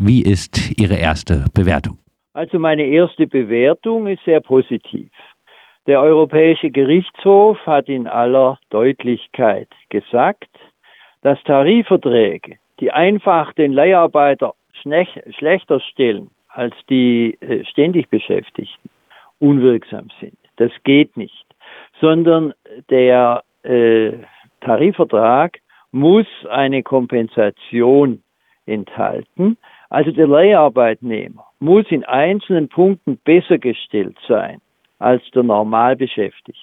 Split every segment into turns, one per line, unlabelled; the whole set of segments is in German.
Wie ist Ihre erste Bewertung?
Also meine erste Bewertung ist sehr positiv. Der Europäische Gerichtshof hat in aller Deutlichkeit gesagt, dass Tarifverträge, die einfach den Leiharbeiter schlechter stellen als die äh, ständig Beschäftigten, unwirksam sind. Das geht nicht, sondern der äh, Tarifvertrag muss eine Kompensation enthalten. Also der Leiharbeitnehmer muss in einzelnen Punkten besser gestellt sein als der Normalbeschäftigte.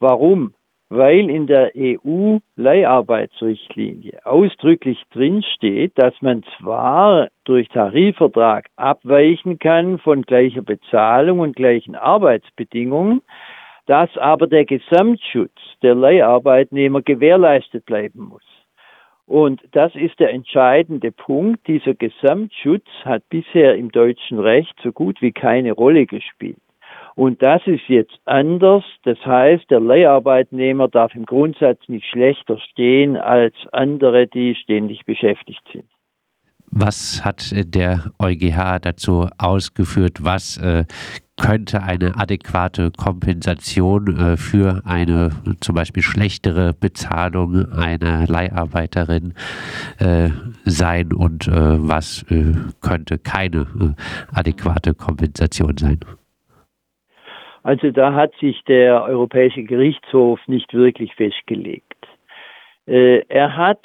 Warum? Weil in der EU-Leiharbeitsrichtlinie ausdrücklich drinsteht, dass man zwar durch Tarifvertrag abweichen kann von gleicher Bezahlung und gleichen Arbeitsbedingungen, dass aber der Gesamtschutz der Leiharbeitnehmer gewährleistet bleiben muss. Und das ist der entscheidende Punkt. Dieser Gesamtschutz hat bisher im deutschen Recht so gut wie keine Rolle gespielt. Und das ist jetzt anders. Das heißt, der Leiharbeitnehmer darf im Grundsatz nicht schlechter stehen als andere, die ständig beschäftigt sind.
Was hat der EuGH dazu ausgeführt? Was äh, könnte eine adäquate Kompensation äh, für eine zum Beispiel schlechtere Bezahlung einer Leiharbeiterin äh, sein und äh, was äh, könnte keine äh, adäquate Kompensation sein?
Also da hat sich der Europäische Gerichtshof nicht wirklich festgelegt. Äh, er hat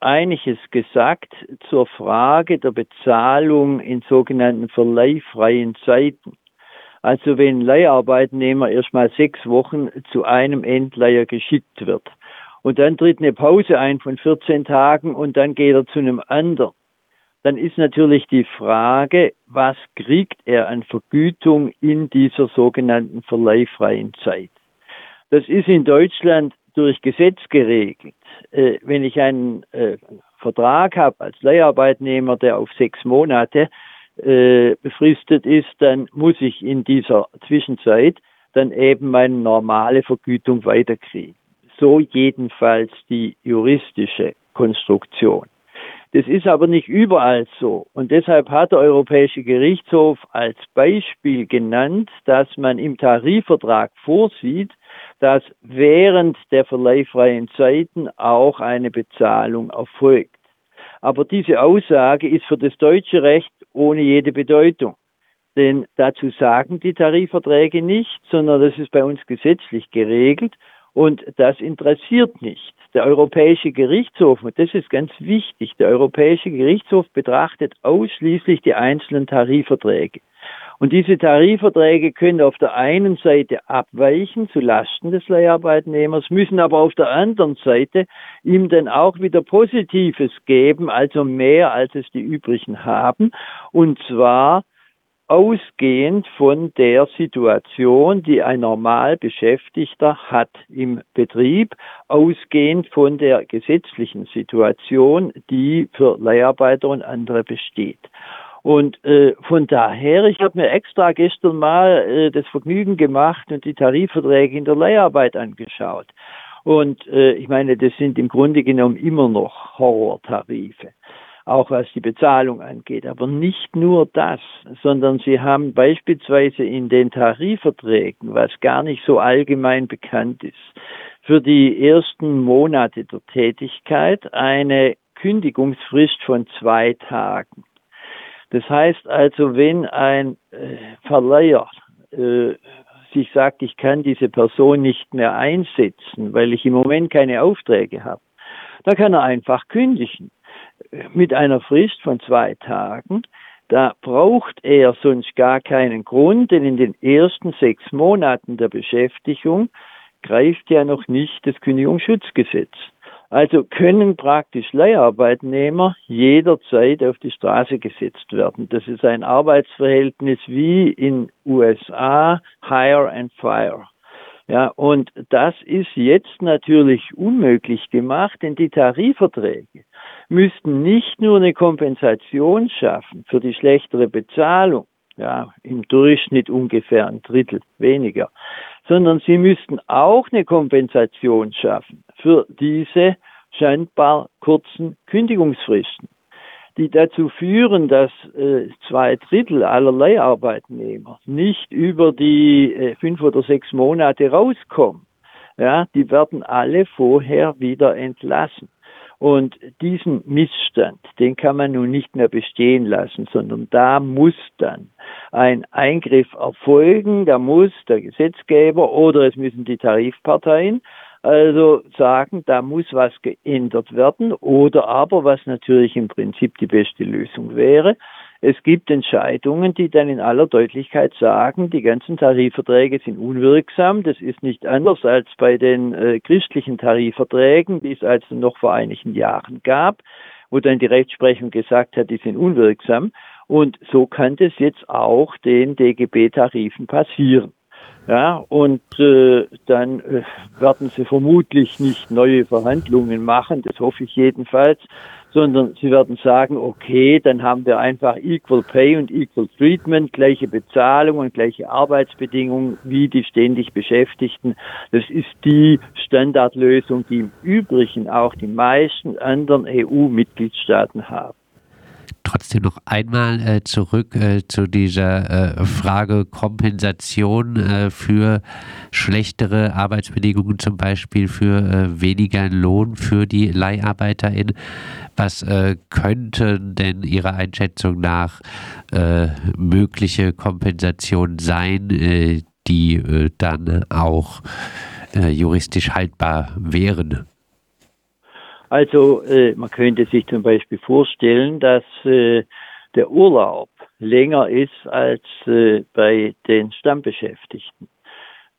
einiges gesagt zur Frage der Bezahlung in sogenannten verleihfreien Zeiten. Also wenn Leiharbeitnehmer erstmal sechs Wochen zu einem Endleiher geschickt wird und dann tritt eine Pause ein von 14 Tagen und dann geht er zu einem anderen, dann ist natürlich die Frage, was kriegt er an Vergütung in dieser sogenannten verleihfreien Zeit. Das ist in Deutschland durch Gesetz geregelt. Äh, wenn ich einen äh, Vertrag habe als Leiharbeitnehmer, der auf sechs Monate äh, befristet ist, dann muss ich in dieser Zwischenzeit dann eben meine normale Vergütung weiterkriegen. So jedenfalls die juristische Konstruktion. Das ist aber nicht überall so. Und deshalb hat der Europäische Gerichtshof als Beispiel genannt, dass man im Tarifvertrag vorsieht, dass während der verleihfreien Zeiten auch eine Bezahlung erfolgt. Aber diese Aussage ist für das deutsche Recht ohne jede Bedeutung. Denn dazu sagen die Tarifverträge nicht, sondern das ist bei uns gesetzlich geregelt und das interessiert nicht. Der Europäische Gerichtshof, und das ist ganz wichtig, der Europäische Gerichtshof betrachtet ausschließlich die einzelnen Tarifverträge. Und diese Tarifverträge können auf der einen Seite abweichen zu Lasten des Leiharbeitnehmers, müssen aber auf der anderen Seite ihm dann auch wieder Positives geben, also mehr als es die übrigen haben. Und zwar ausgehend von der Situation, die ein normal Beschäftigter hat im Betrieb, ausgehend von der gesetzlichen Situation, die für Leiharbeiter und andere besteht. Und äh, von daher, ich habe mir extra gestern mal äh, das Vergnügen gemacht und die Tarifverträge in der Leiharbeit angeschaut. Und äh, ich meine, das sind im Grunde genommen immer noch Horrortarife, auch was die Bezahlung angeht. Aber nicht nur das, sondern sie haben beispielsweise in den Tarifverträgen, was gar nicht so allgemein bekannt ist, für die ersten Monate der Tätigkeit eine Kündigungsfrist von zwei Tagen. Das heißt also, wenn ein äh, Verleiher äh, sich sagt, ich kann diese Person nicht mehr einsetzen, weil ich im Moment keine Aufträge habe, dann kann er einfach kündigen mit einer Frist von zwei Tagen. Da braucht er sonst gar keinen Grund, denn in den ersten sechs Monaten der Beschäftigung greift ja noch nicht das Kündigungsschutzgesetz. Also können praktisch Leiharbeitnehmer jederzeit auf die Straße gesetzt werden. Das ist ein Arbeitsverhältnis wie in USA, Hire and Fire. Ja, und das ist jetzt natürlich unmöglich gemacht, denn die Tarifverträge müssten nicht nur eine Kompensation schaffen für die schlechtere Bezahlung, ja, im Durchschnitt ungefähr ein Drittel weniger, sondern sie müssten auch eine Kompensation schaffen für diese scheinbar kurzen Kündigungsfristen. die dazu führen, dass äh, zwei Drittel aller Leiharbeitnehmer nicht über die äh, fünf oder sechs Monate rauskommen, ja, die werden alle vorher wieder entlassen. Und diesen Missstand, den kann man nun nicht mehr bestehen lassen, sondern da muss dann ein Eingriff erfolgen, da muss der Gesetzgeber oder es müssen die Tarifparteien also sagen, da muss was geändert werden oder aber, was natürlich im Prinzip die beste Lösung wäre, es gibt Entscheidungen, die dann in aller Deutlichkeit sagen, die ganzen Tarifverträge sind unwirksam. Das ist nicht anders als bei den äh, christlichen Tarifverträgen, die es also noch vor einigen Jahren gab, wo dann die Rechtsprechung gesagt hat, die sind unwirksam. Und so kann das jetzt auch den DGB-Tarifen passieren. Ja, und äh, dann äh, werden sie vermutlich nicht neue Verhandlungen machen, das hoffe ich jedenfalls, sondern sie werden sagen, okay, dann haben wir einfach Equal Pay und Equal Treatment, gleiche Bezahlung und gleiche Arbeitsbedingungen wie die ständig Beschäftigten. Das ist die Standardlösung, die im Übrigen auch die meisten anderen EU-Mitgliedstaaten haben
trotzdem noch einmal äh, zurück äh, zu dieser äh, Frage Kompensation äh, für schlechtere Arbeitsbedingungen, zum Beispiel für äh, weniger Lohn für die LeiharbeiterInnen. Was äh, könnten denn Ihrer Einschätzung nach mögliche Kompensationen sein, die dann auch juristisch haltbar wären?
Also äh, man könnte sich zum Beispiel vorstellen, dass äh, der Urlaub länger ist als äh, bei den Stammbeschäftigten.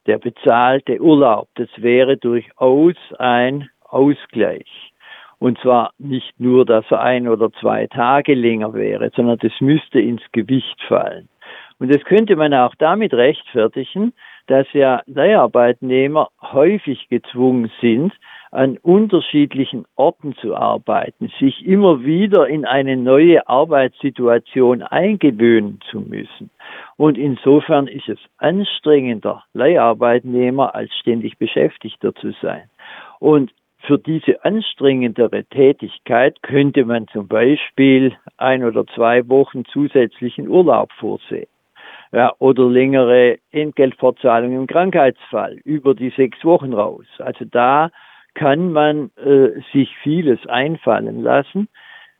Der bezahlte Urlaub, das wäre durchaus ein Ausgleich. Und zwar nicht nur, dass er ein oder zwei Tage länger wäre, sondern das müsste ins Gewicht fallen. Und das könnte man auch damit rechtfertigen, dass ja Leiharbeitnehmer häufig gezwungen sind, an unterschiedlichen Orten zu arbeiten, sich immer wieder in eine neue Arbeitssituation eingewöhnen zu müssen. Und insofern ist es anstrengender, Leiharbeitnehmer als ständig Beschäftigter zu sein. Und für diese anstrengendere Tätigkeit könnte man zum Beispiel ein oder zwei Wochen zusätzlichen Urlaub vorsehen. Ja, oder längere Entgeltfortzahlung im Krankheitsfall über die sechs Wochen raus. Also da kann man äh, sich vieles einfallen lassen.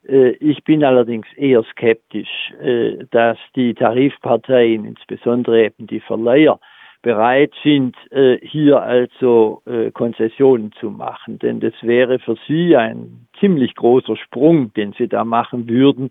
Äh, ich bin allerdings eher skeptisch, äh, dass die Tarifparteien, insbesondere eben die Verleiher, bereit sind, äh, hier also äh, Konzessionen zu machen. Denn das wäre für sie ein ziemlich großer Sprung, den sie da machen würden,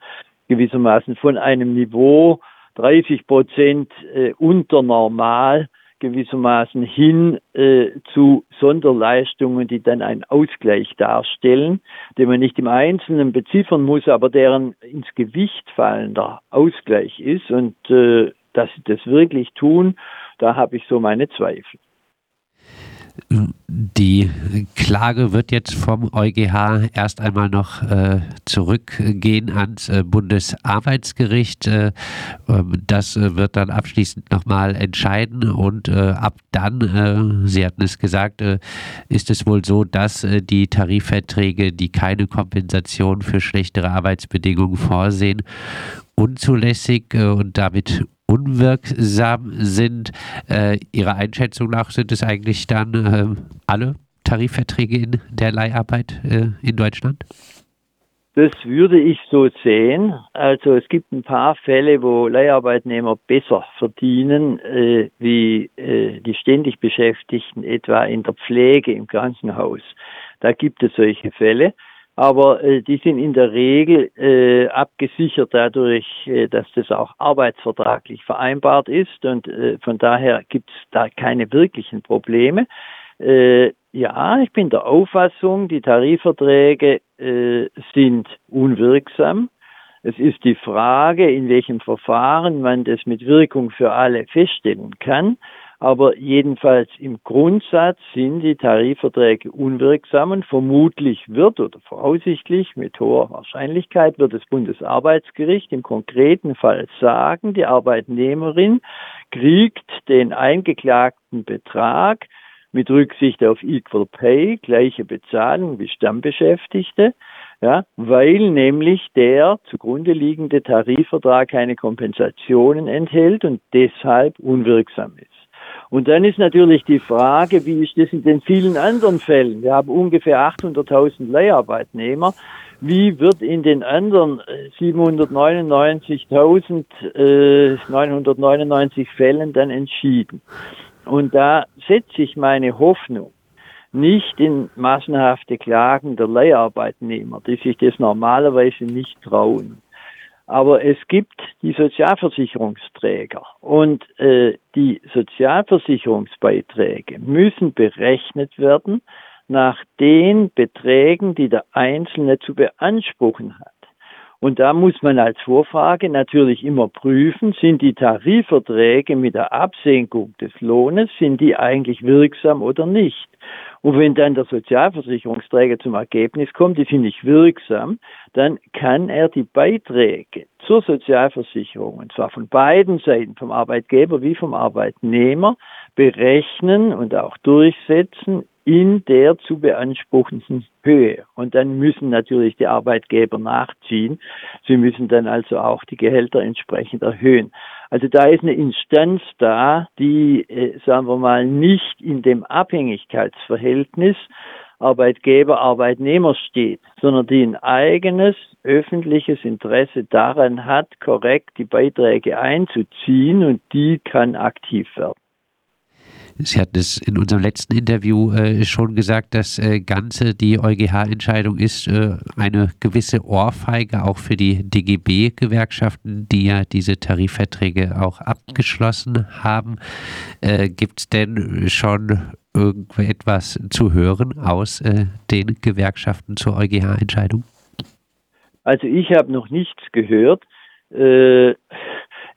gewissermaßen von einem Niveau 30 Prozent äh, unter normal gewissermaßen hin äh, zu Sonderleistungen, die dann einen Ausgleich darstellen, den man nicht im Einzelnen beziffern muss, aber deren ins Gewicht fallender Ausgleich ist. Und äh, dass sie das wirklich tun, da habe ich so meine Zweifel.
Die Klage wird jetzt vom EuGH erst einmal noch äh, zurückgehen ans äh, Bundesarbeitsgericht. Äh, ähm, das äh, wird dann abschließend nochmal entscheiden und äh, ab dann, äh, Sie hatten es gesagt, ist es wohl so, dass die Tarifverträge, die keine Kompensation für schlechtere Arbeitsbedingungen vorsehen, unzulässig und damit unwirksam sind. Äh, Ihrer Einschätzung nach sind es eigentlich dann äh, alle Tarifverträge in der Leiharbeit äh, in Deutschland?
Das würde ich so sehen. Also es gibt ein paar Fälle, wo Leiharbeitnehmer besser verdienen äh, wie äh, die ständig Beschäftigten, etwa in der Pflege im Krankenhaus. Da gibt es solche Fälle aber äh, die sind in der Regel äh, abgesichert dadurch, äh, dass das auch arbeitsvertraglich vereinbart ist und äh, von daher gibt es da keine wirklichen Probleme. Äh, ja, ich bin der Auffassung, die Tarifverträge äh, sind unwirksam. Es ist die Frage, in welchem Verfahren man das mit Wirkung für alle feststellen kann. Aber jedenfalls im Grundsatz sind die Tarifverträge unwirksam und vermutlich wird oder voraussichtlich mit hoher Wahrscheinlichkeit wird das Bundesarbeitsgericht im konkreten Fall sagen, die Arbeitnehmerin kriegt den eingeklagten Betrag mit Rücksicht auf Equal Pay, gleiche Bezahlung wie Stammbeschäftigte, Ja, weil nämlich der zugrunde liegende Tarifvertrag keine Kompensationen enthält und deshalb unwirksam ist. Und dann ist natürlich die Frage, wie ist das in den vielen anderen Fällen? Wir haben ungefähr 800.000 Leiharbeitnehmer. Wie wird in den anderen 799.999 äh, Fällen dann entschieden? Und da setze ich meine Hoffnung nicht in massenhafte Klagen der Leiharbeitnehmer, die sich das normalerweise nicht trauen. Aber es gibt die Sozialversicherungsträger und äh, die Sozialversicherungsbeiträge müssen berechnet werden nach den Beträgen, die der Einzelne zu beanspruchen hat. Und da muss man als Vorfrage natürlich immer prüfen, sind die Tarifverträge mit der Absenkung des Lohnes, sind die eigentlich wirksam oder nicht? Und wenn dann der Sozialversicherungsträger zum Ergebnis kommt, die sind nicht wirksam, dann kann er die Beiträge zur Sozialversicherung, und zwar von beiden Seiten, vom Arbeitgeber wie vom Arbeitnehmer, berechnen und auch durchsetzen in der zu beanspruchenden Höhe. Und dann müssen natürlich die Arbeitgeber nachziehen. Sie müssen dann also auch die Gehälter entsprechend erhöhen. Also da ist eine Instanz da, die, äh, sagen wir mal, nicht in dem Abhängigkeitsverhältnis Arbeitgeber, Arbeitnehmer steht, sondern die ein eigenes öffentliches Interesse daran hat, korrekt die Beiträge einzuziehen und die kann aktiv werden.
Sie hatten es in unserem letzten Interview äh, schon gesagt, das äh, Ganze, die EuGH-Entscheidung ist äh, eine gewisse Ohrfeige auch für die DGB-Gewerkschaften, die ja diese Tarifverträge auch abgeschlossen haben. Äh, Gibt es denn schon irgendetwas zu hören aus äh, den Gewerkschaften zur EuGH-Entscheidung?
Also ich habe noch nichts gehört. Äh,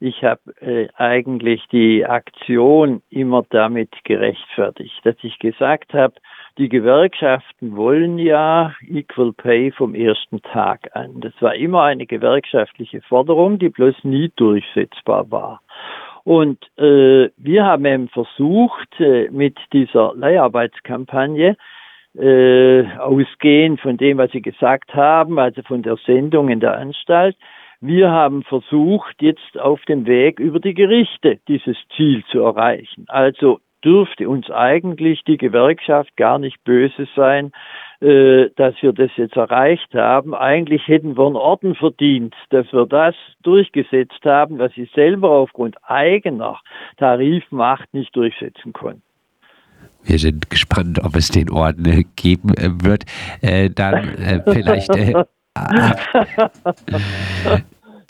ich habe äh, eigentlich die Aktion immer damit gerechtfertigt, dass ich gesagt habe, die Gewerkschaften wollen ja Equal Pay vom ersten Tag an. Das war immer eine gewerkschaftliche Forderung, die bloß nie durchsetzbar war. Und äh, wir haben eben versucht, äh, mit dieser Leiharbeitskampagne äh, ausgehend von dem, was Sie gesagt haben, also von der Sendung in der Anstalt, wir haben versucht, jetzt auf dem Weg über die Gerichte dieses Ziel zu erreichen. Also dürfte uns eigentlich die Gewerkschaft gar nicht böse sein, äh, dass wir das jetzt erreicht haben. Eigentlich hätten wir einen Orden verdient, dass wir das durchgesetzt haben, was sie selber aufgrund eigener Tarifmacht nicht durchsetzen konnten.
Wir sind gespannt, ob es den Orden geben wird. Äh, dann äh, vielleicht äh, ja.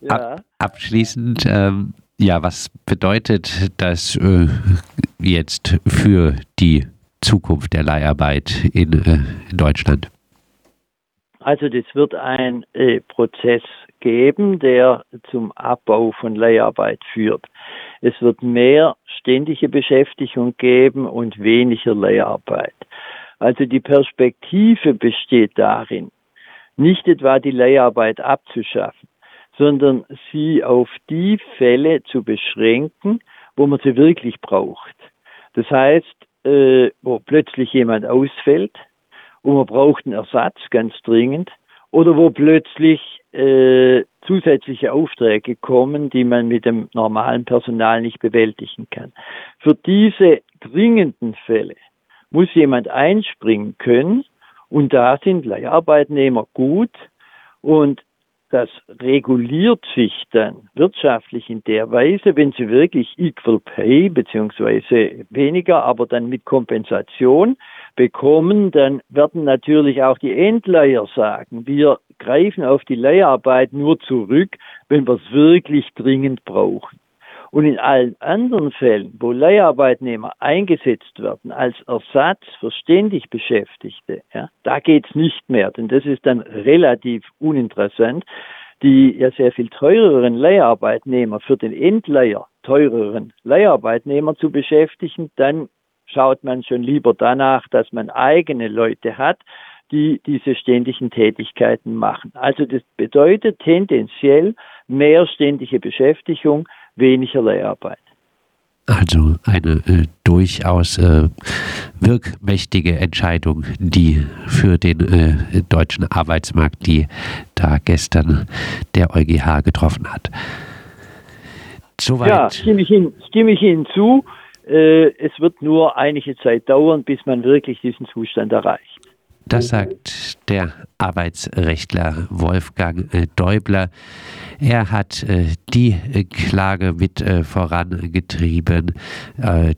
Ab, abschließend, ähm, ja, was bedeutet das äh, jetzt für die Zukunft der Leiharbeit in, äh, in Deutschland?
Also das wird ein äh, Prozess geben, der zum Abbau von Leiharbeit führt. Es wird mehr ständige Beschäftigung geben und weniger Leiharbeit. Also die Perspektive besteht darin, nicht etwa die Leiharbeit abzuschaffen, sondern sie auf die Fälle zu beschränken, wo man sie wirklich braucht. Das heißt, äh, wo plötzlich jemand ausfällt und man braucht einen Ersatz ganz dringend oder wo plötzlich äh, zusätzliche Aufträge kommen, die man mit dem normalen Personal nicht bewältigen kann. Für diese dringenden Fälle muss jemand einspringen können und da sind Leiharbeitnehmer gut und das reguliert sich dann wirtschaftlich in der Weise, wenn sie wirklich Equal Pay beziehungsweise weniger, aber dann mit Kompensation bekommen, dann werden natürlich auch die Endleiher sagen, wir greifen auf die Leiharbeit nur zurück, wenn wir es wirklich dringend brauchen. Und in allen anderen Fällen, wo Leiharbeitnehmer eingesetzt werden als Ersatz für ständig Beschäftigte, ja, da geht's nicht mehr, denn das ist dann relativ uninteressant. Die ja sehr viel teureren Leiharbeitnehmer für den Endleiher teureren Leiharbeitnehmer zu beschäftigen, dann schaut man schon lieber danach, dass man eigene Leute hat, die diese ständigen Tätigkeiten machen. Also das bedeutet tendenziell mehr ständige Beschäftigung, weniger Leiharbeit.
Also eine äh, durchaus äh, wirkmächtige Entscheidung, die für den äh, deutschen Arbeitsmarkt, die da gestern der EuGH getroffen hat.
Soweit. Ja, stimme ich, Ihnen, stimme ich Ihnen zu. Äh, es wird nur einige Zeit dauern, bis man wirklich diesen Zustand erreicht.
Das sagt der Arbeitsrechtler Wolfgang äh, Däubler. Er hat äh, die äh, Klage mit vorangetrieben,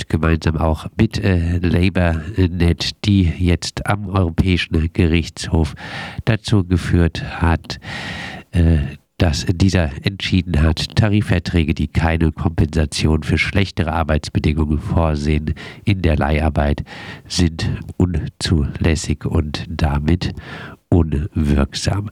gemeinsam auch mit LabourNet, die jetzt am Europäischen Gerichtshof dazu geführt hat, dass dieser entschieden hat, Tarifverträge, die keine Kompensation für schlechtere Arbeitsbedingungen vorsehen in der Leiharbeit, sind unzulässig und damit unwirksam.